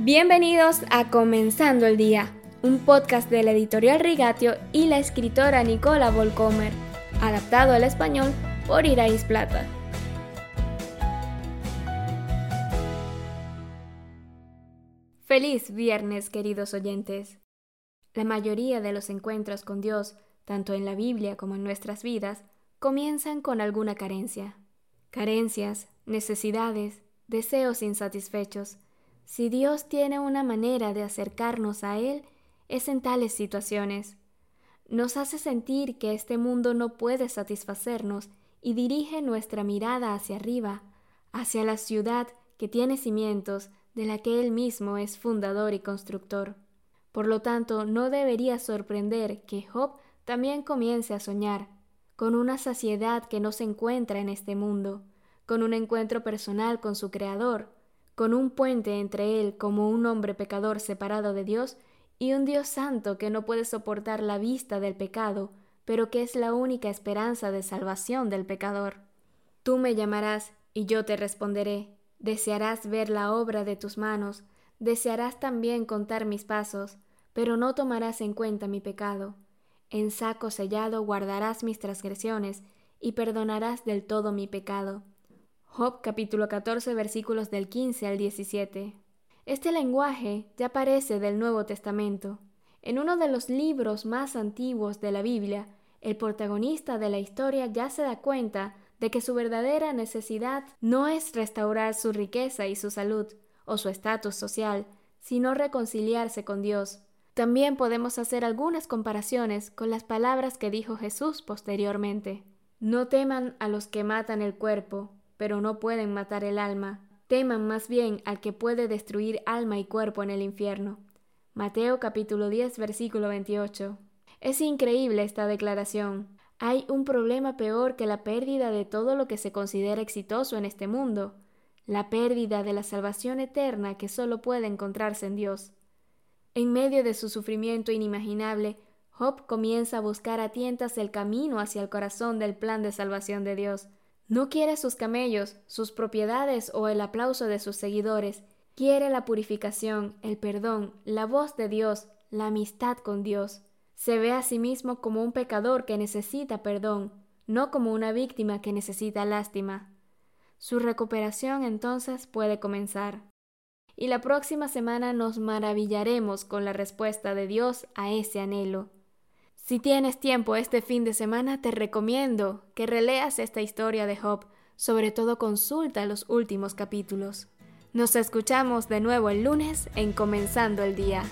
Bienvenidos a Comenzando el Día, un podcast de la editorial Rigatio y la escritora Nicola Volcomer, adaptado al español por Irais Plata. Feliz viernes, queridos oyentes. La mayoría de los encuentros con Dios, tanto en la Biblia como en nuestras vidas, comienzan con alguna carencia. Carencias, necesidades, deseos insatisfechos, si Dios tiene una manera de acercarnos a Él, es en tales situaciones. Nos hace sentir que este mundo no puede satisfacernos y dirige nuestra mirada hacia arriba, hacia la ciudad que tiene cimientos, de la que Él mismo es fundador y constructor. Por lo tanto, no debería sorprender que Job también comience a soñar, con una saciedad que no se encuentra en este mundo, con un encuentro personal con su Creador, con un puente entre él como un hombre pecador separado de Dios y un Dios santo que no puede soportar la vista del pecado, pero que es la única esperanza de salvación del pecador. Tú me llamarás y yo te responderé. Desearás ver la obra de tus manos, desearás también contar mis pasos, pero no tomarás en cuenta mi pecado. En saco sellado guardarás mis transgresiones y perdonarás del todo mi pecado. Job capítulo 14 versículos del 15 al 17. Este lenguaje ya aparece del Nuevo Testamento. En uno de los libros más antiguos de la Biblia, el protagonista de la historia ya se da cuenta de que su verdadera necesidad no es restaurar su riqueza y su salud o su estatus social, sino reconciliarse con Dios. También podemos hacer algunas comparaciones con las palabras que dijo Jesús posteriormente. No teman a los que matan el cuerpo, pero no pueden matar el alma. Teman más bien al que puede destruir alma y cuerpo en el infierno. Mateo capítulo 10 versículo 28. Es increíble esta declaración. Hay un problema peor que la pérdida de todo lo que se considera exitoso en este mundo, la pérdida de la salvación eterna que solo puede encontrarse en Dios. En medio de su sufrimiento inimaginable, Job comienza a buscar a tientas el camino hacia el corazón del plan de salvación de Dios. No quiere sus camellos, sus propiedades o el aplauso de sus seguidores. Quiere la purificación, el perdón, la voz de Dios, la amistad con Dios. Se ve a sí mismo como un pecador que necesita perdón, no como una víctima que necesita lástima. Su recuperación entonces puede comenzar. Y la próxima semana nos maravillaremos con la respuesta de Dios a ese anhelo. Si tienes tiempo este fin de semana, te recomiendo que releas esta historia de Job, sobre todo consulta los últimos capítulos. Nos escuchamos de nuevo el lunes en Comenzando el Día.